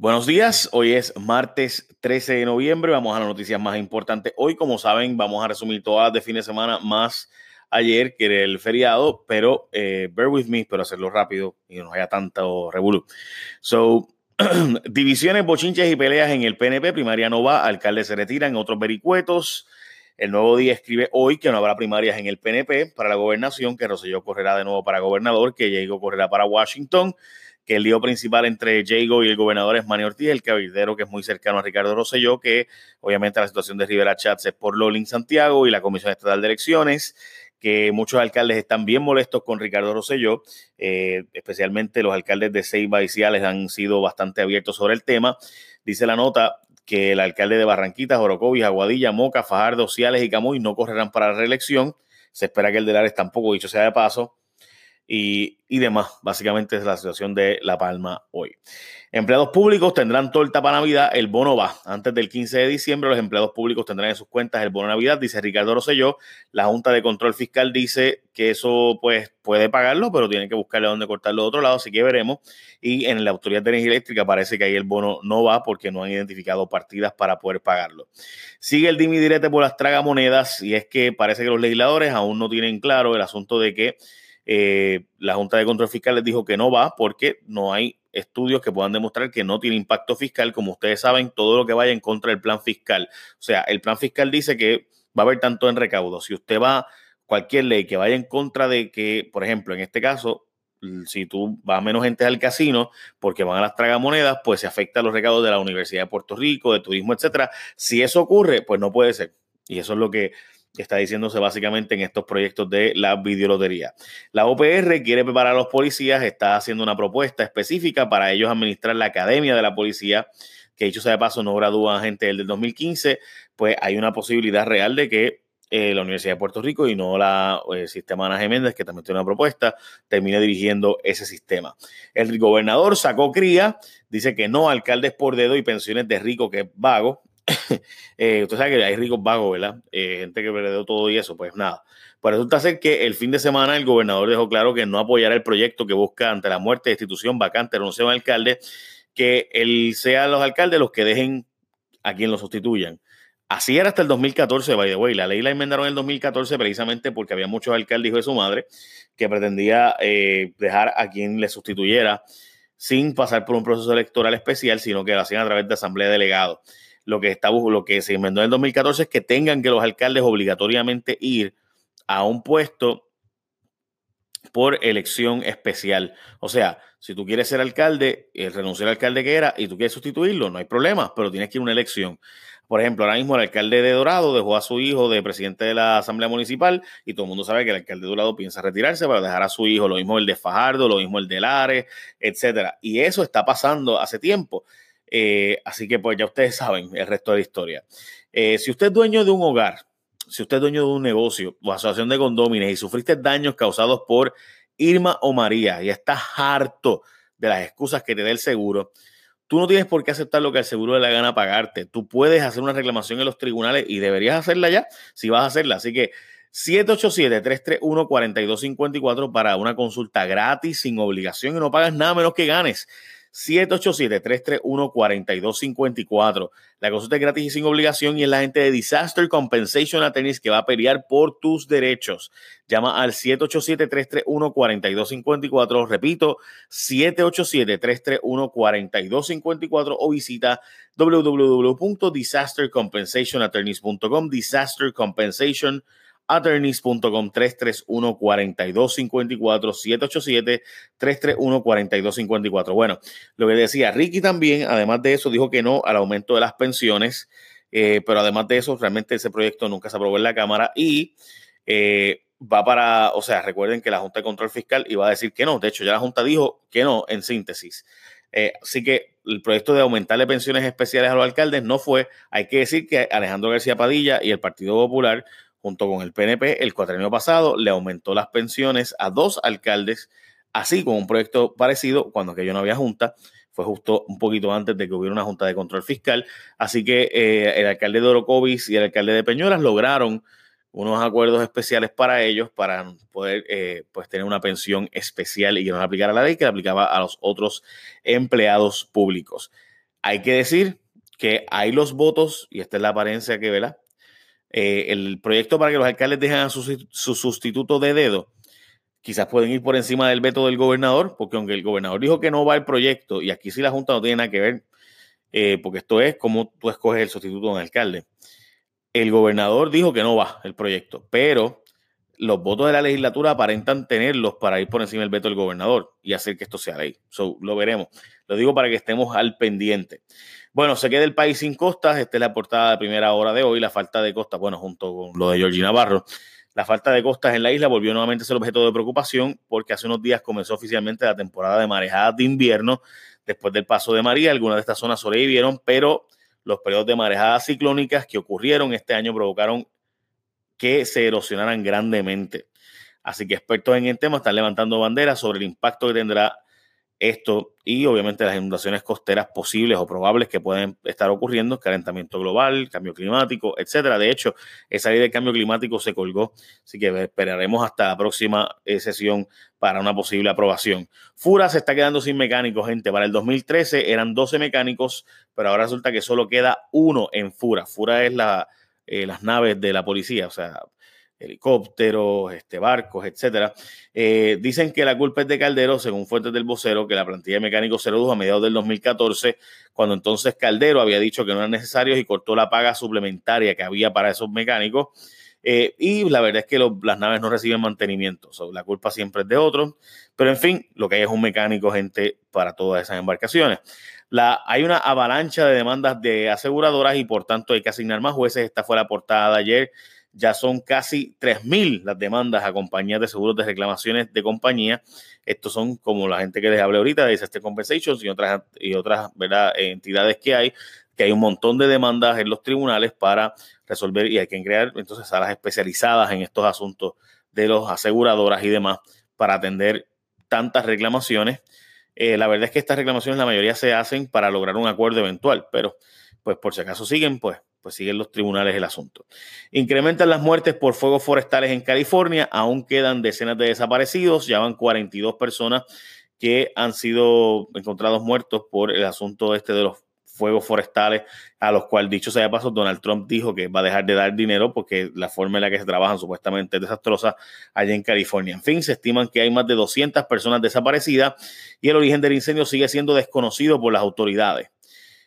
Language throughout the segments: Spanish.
Buenos días, hoy es martes 13 de noviembre, vamos a las noticias más importantes. Hoy, como saben, vamos a resumir todas de fin de semana más ayer, que era el feriado, pero eh, bear with me, pero hacerlo rápido y no haya tanto revolú. So, divisiones, bochinches y peleas en el PNP, primaria no va, alcalde se retira en otros vericuetos. El nuevo día escribe hoy que no habrá primarias en el PNP para la gobernación, que Roselló correrá de nuevo para gobernador, que Diego correrá para Washington que el lío principal entre Jago y el gobernador es Manny Ortiz, el cabildero que es muy cercano a Ricardo Rosselló, que obviamente la situación de Rivera Chats es por Lolin Santiago y la Comisión Estatal de Elecciones, que muchos alcaldes están bien molestos con Ricardo Rosselló, eh, especialmente los alcaldes de Ceiba y Ciales han sido bastante abiertos sobre el tema. Dice la nota que el alcalde de Barranquitas, Orocovis, Aguadilla, Moca, Fajardo, Ciales y Camuy no correrán para la reelección. Se espera que el de Lares tampoco, dicho sea de paso y, demás. Básicamente es la situación de La Palma hoy. Empleados públicos tendrán torta para Navidad, el bono va. Antes del 15 de diciembre, los empleados públicos tendrán en sus cuentas el bono Navidad, dice Ricardo Rosselló. La Junta de Control Fiscal dice que eso pues puede pagarlo, pero tiene que buscarle dónde cortarlo de otro lado, así que veremos. Y en la Autoridad de Energía Eléctrica parece que ahí el bono no va porque no han identificado partidas para poder pagarlo. Sigue el dimidirete por las tragamonedas y es que parece que los legisladores aún no tienen claro el asunto de que eh, la Junta de Control Fiscal les dijo que no va porque no hay estudios que puedan demostrar que no tiene impacto fiscal. Como ustedes saben, todo lo que vaya en contra del plan fiscal. O sea, el plan fiscal dice que va a haber tanto en recaudo. Si usted va, cualquier ley que vaya en contra de que, por ejemplo, en este caso, si tú vas menos gente al casino porque van a las tragamonedas, pues se afecta a los recaudos de la Universidad de Puerto Rico, de turismo, etcétera. Si eso ocurre, pues no puede ser. Y eso es lo que está diciéndose básicamente en estos proyectos de la videolotería. La OPR quiere preparar a los policías, está haciendo una propuesta específica para ellos administrar la academia de la policía, que dicho sea de paso no gradúa gente del 2015, pues hay una posibilidad real de que eh, la Universidad de Puerto Rico y no la eh, sistema Ana Geméndez, que también tiene una propuesta, termine dirigiendo ese sistema. El gobernador sacó cría, dice que no alcaldes por dedo y pensiones de rico que es vago. eh, usted sabe que hay ricos vagos, ¿verdad? Eh, gente que perdió todo y eso, pues nada. Pues resulta ser que el fin de semana el gobernador dejó claro que no apoyará el proyecto que busca ante la muerte, destitución, vacante, renuncio a un alcalde, que él sea los alcaldes los que dejen a quien lo sustituyan. Así era hasta el 2014, by the way. La ley la enmendaron en el 2014 precisamente porque había muchos alcaldes, hijo de su madre, que pretendía eh, dejar a quien le sustituyera sin pasar por un proceso electoral especial, sino que lo hacían a través de asamblea de delegados lo que, lo que se inventó en el 2014 es que tengan que los alcaldes obligatoriamente ir a un puesto por elección especial. O sea, si tú quieres ser alcalde, el renunciar al alcalde que era y tú quieres sustituirlo, no hay problema, pero tienes que ir a una elección. Por ejemplo, ahora mismo el alcalde de Dorado dejó a su hijo de presidente de la Asamblea Municipal y todo el mundo sabe que el alcalde de Dorado piensa retirarse para dejar a su hijo, lo mismo el de Fajardo, lo mismo el de Lares, etcétera. Y eso está pasando hace tiempo. Eh, así que pues ya ustedes saben el resto de la historia. Eh, si usted es dueño de un hogar, si usted es dueño de un negocio o asociación de condóminos y sufriste daños causados por Irma o María y estás harto de las excusas que te da el seguro, tú no tienes por qué aceptar lo que el seguro le da gana pagarte. Tú puedes hacer una reclamación en los tribunales y deberías hacerla ya si vas a hacerla. Así que 787-331-4254 para una consulta gratis, sin obligación y no pagas nada menos que ganes. 787-331-4254. La consulta es gratis y sin obligación y es la gente de Disaster Compensation Attorneys que va a pelear por tus derechos. Llama al 787-331-4254. Repito, 787-331-4254 o visita www.disastercompensationattorneys.com. Disaster Compensation attorneys.com 331 4254 787 331 4254. Bueno, lo que decía Ricky también, además de eso, dijo que no al aumento de las pensiones, eh, pero además de eso, realmente ese proyecto nunca se aprobó en la Cámara y eh, va para, o sea, recuerden que la Junta de Control Fiscal iba a decir que no, de hecho ya la Junta dijo que no en síntesis. Eh, así que el proyecto de aumentarle pensiones especiales a los alcaldes no fue. Hay que decir que Alejandro García Padilla y el Partido Popular junto con el PNP, el cuatrenio pasado le aumentó las pensiones a dos alcaldes, así como un proyecto parecido cuando aquello no había junta. Fue justo un poquito antes de que hubiera una junta de control fiscal. Así que eh, el alcalde de Orocovis y el alcalde de Peñoras lograron unos acuerdos especiales para ellos para poder eh, pues tener una pensión especial y que no le aplicara la ley que le aplicaba a los otros empleados públicos. Hay que decir que hay los votos, y esta es la apariencia que, ¿verdad? Eh, el proyecto para que los alcaldes dejen a su, sustituto de dedo, quizás pueden ir por encima del veto del gobernador, porque aunque el gobernador dijo que no va el proyecto, y aquí sí la Junta no tiene nada que ver, eh, porque esto es como tú escoges el sustituto de un alcalde. El gobernador dijo que no va el proyecto, pero los votos de la legislatura aparentan tenerlos para ir por encima del veto del gobernador y hacer que esto sea ley. So, lo veremos. Lo digo para que estemos al pendiente. Bueno, se queda el país sin costas. Esta es la portada de primera hora de hoy. La falta de costas, bueno, junto con lo de Georgina Navarro. La falta de costas en la isla volvió nuevamente a ser objeto de preocupación porque hace unos días comenzó oficialmente la temporada de marejadas de invierno. Después del paso de María, algunas de estas zonas sobrevivieron, pero los periodos de marejadas ciclónicas que ocurrieron este año provocaron que se erosionaran grandemente. Así que expertos en el tema están levantando banderas sobre el impacto que tendrá esto y obviamente las inundaciones costeras posibles o probables que pueden estar ocurriendo, calentamiento global, cambio climático, etcétera. De hecho, esa ley de cambio climático se colgó, así que esperaremos hasta la próxima eh, sesión para una posible aprobación. Fura se está quedando sin mecánicos, gente. Para el 2013 eran 12 mecánicos, pero ahora resulta que solo queda uno en Fura. Fura es la, eh, las naves de la policía, o sea, helicópteros, este, barcos, etcétera. Eh, dicen que la culpa es de Caldero, según fuentes del vocero, que la plantilla de mecánicos se redujo a mediados del 2014, cuando entonces Caldero había dicho que no eran necesarios y cortó la paga suplementaria que había para esos mecánicos. Eh, y la verdad es que las naves no reciben mantenimiento, la culpa siempre es de otros, pero en fin, lo que hay es un mecánico, gente, para todas esas embarcaciones. Hay una avalancha de demandas de aseguradoras y por tanto hay que asignar más jueces. Esta fue la portada de ayer ya son casi 3.000 las demandas a compañías de seguros de reclamaciones de compañía. Estos son como la gente que les hablé ahorita de Disaster Compensations y otras, y otras entidades que hay, que hay un montón de demandas en los tribunales para resolver y hay que crear entonces salas especializadas en estos asuntos de los aseguradoras y demás para atender tantas reclamaciones. Eh, la verdad es que estas reclamaciones la mayoría se hacen para lograr un acuerdo eventual, pero pues por si acaso siguen, pues pues siguen los tribunales el asunto. Incrementan las muertes por fuegos forestales en California, aún quedan decenas de desaparecidos, ya van 42 personas que han sido encontrados muertos por el asunto este de los fuegos forestales, a los cuales, dicho sea de paso, Donald Trump dijo que va a dejar de dar dinero porque la forma en la que se trabajan supuestamente es desastrosa allá en California. En fin, se estiman que hay más de 200 personas desaparecidas y el origen del incendio sigue siendo desconocido por las autoridades.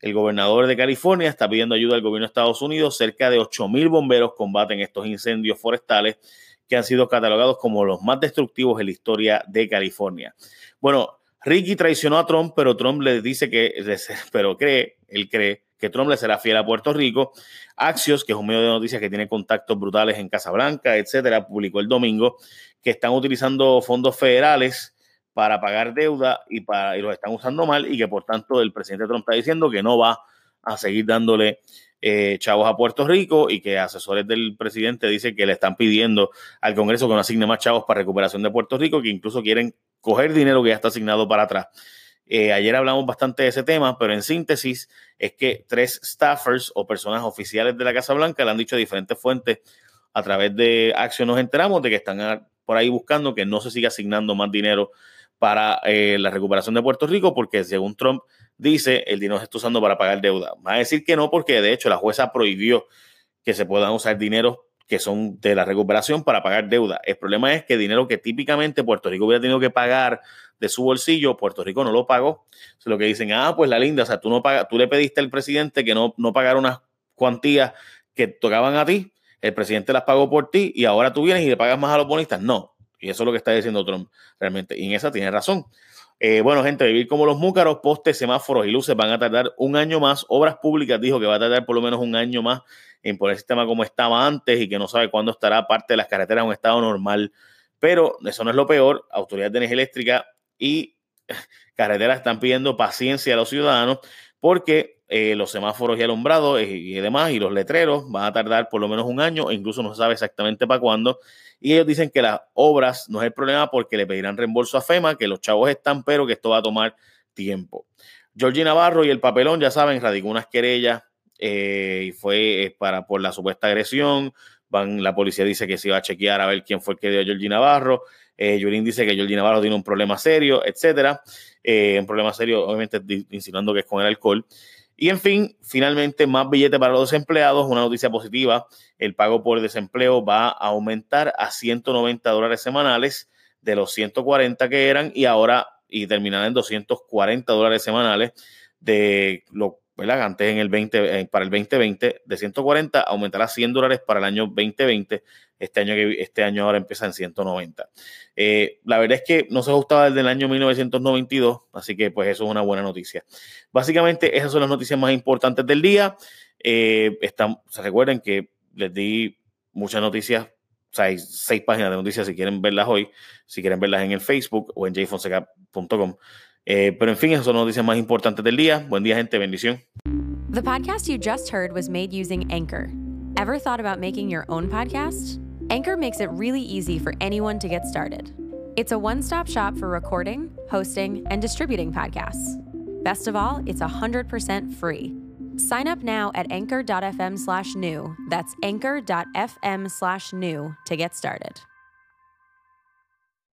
El gobernador de California está pidiendo ayuda al gobierno de Estados Unidos. Cerca de 8.000 bomberos combaten estos incendios forestales que han sido catalogados como los más destructivos en la historia de California. Bueno, Ricky traicionó a Trump, pero Trump le dice que, pero cree, él cree que Trump le será fiel a Puerto Rico. Axios, que es un medio de noticias que tiene contactos brutales en Casablanca, etcétera, publicó el domingo que están utilizando fondos federales para pagar deuda y, para, los están usando mal y que por tanto el presidente Trump está diciendo que no va a seguir dándole eh, chavos a Puerto Rico y que asesores del presidente dicen que le están pidiendo al Congreso que no asigne más chavos para recuperación de Puerto Rico, que incluso quieren coger dinero que ya está asignado para atrás. Eh, ayer hablamos bastante de ese tema, pero en síntesis es que tres staffers o personas oficiales de la Casa Blanca le han dicho a diferentes fuentes a través de Action nos enteramos de que están por ahí buscando que no se siga asignando más dinero para eh, la recuperación de Puerto Rico, porque según Trump dice, el dinero se está usando para pagar deuda. Va a decir que no, porque de hecho la jueza prohibió que se puedan usar dinero que son de la recuperación para pagar deuda. El problema es que dinero que típicamente Puerto Rico hubiera tenido que pagar de su bolsillo, Puerto Rico no lo pagó. Es lo que dicen, ah, pues la linda, o sea, tú, no pagas, tú le pediste al presidente que no, no pagara unas cuantías que tocaban a ti, el presidente las pagó por ti y ahora tú vienes y le pagas más a los bonistas. No, y eso es lo que está diciendo Trump realmente. Y en esa tiene razón. Eh, bueno, gente, vivir como los múcaros, postes, semáforos y luces van a tardar un año más. Obras públicas dijo que va a tardar por lo menos un año más en poner el sistema como estaba antes y que no sabe cuándo estará parte de las carreteras en un estado normal. Pero eso no es lo peor. Autoridades de energía eléctrica y carreteras están pidiendo paciencia a los ciudadanos porque eh, los semáforos y alumbrados y, demás y los letreros van a tardar por lo menos un año, e incluso no se sabe exactamente para cuándo. Y ellos dicen que las obras no es el problema porque le pedirán reembolso a FEMA, que los chavos están, pero que esto va a tomar tiempo. Georgie Navarro y el papelón, ya saben, radicó unas querellas eh, y fue eh, para, por la supuesta agresión. Van, la policía dice que se iba a chequear a ver quién fue el que dio a Georgie Navarro. Eh, dice que Georgie Navarro tiene un problema serio, etcétera. un problema serio, obviamente insinuando que es con el alcohol. Y en fin, finalmente más billetes para los desempleados, una noticia positiva, el pago por desempleo va a aumentar a 190 dólares semanales de los 140 que eran y ahora y terminará en 240 dólares semanales de lo ¿verdad? Antes en el 20, eh, para el 2020 de 140 aumentará 100 dólares para el año 2020. Este año, este año ahora empieza en 190. Eh, la verdad es que no se ajustaba desde el año 1992, así que pues eso es una buena noticia. Básicamente esas son las noticias más importantes del día. Eh, están, se recuerden que les di muchas noticias hay seis páginas de noticias si quieren verlas hoy, si quieren verlas en el Facebook o en jfonseca.com. Eh, pero en fin, esas son noticias más importantes del día. Buen día, gente. Bendición. The podcast you just heard was made using Anchor. Ever thought about making your own podcast? Anchor makes it really easy for anyone to get started. It's a one stop shop for recording, hosting, and distributing podcasts. Best of all, it's 100% free. Sign up now at anchor.fm slash new. That's anchor.fm slash new to get started.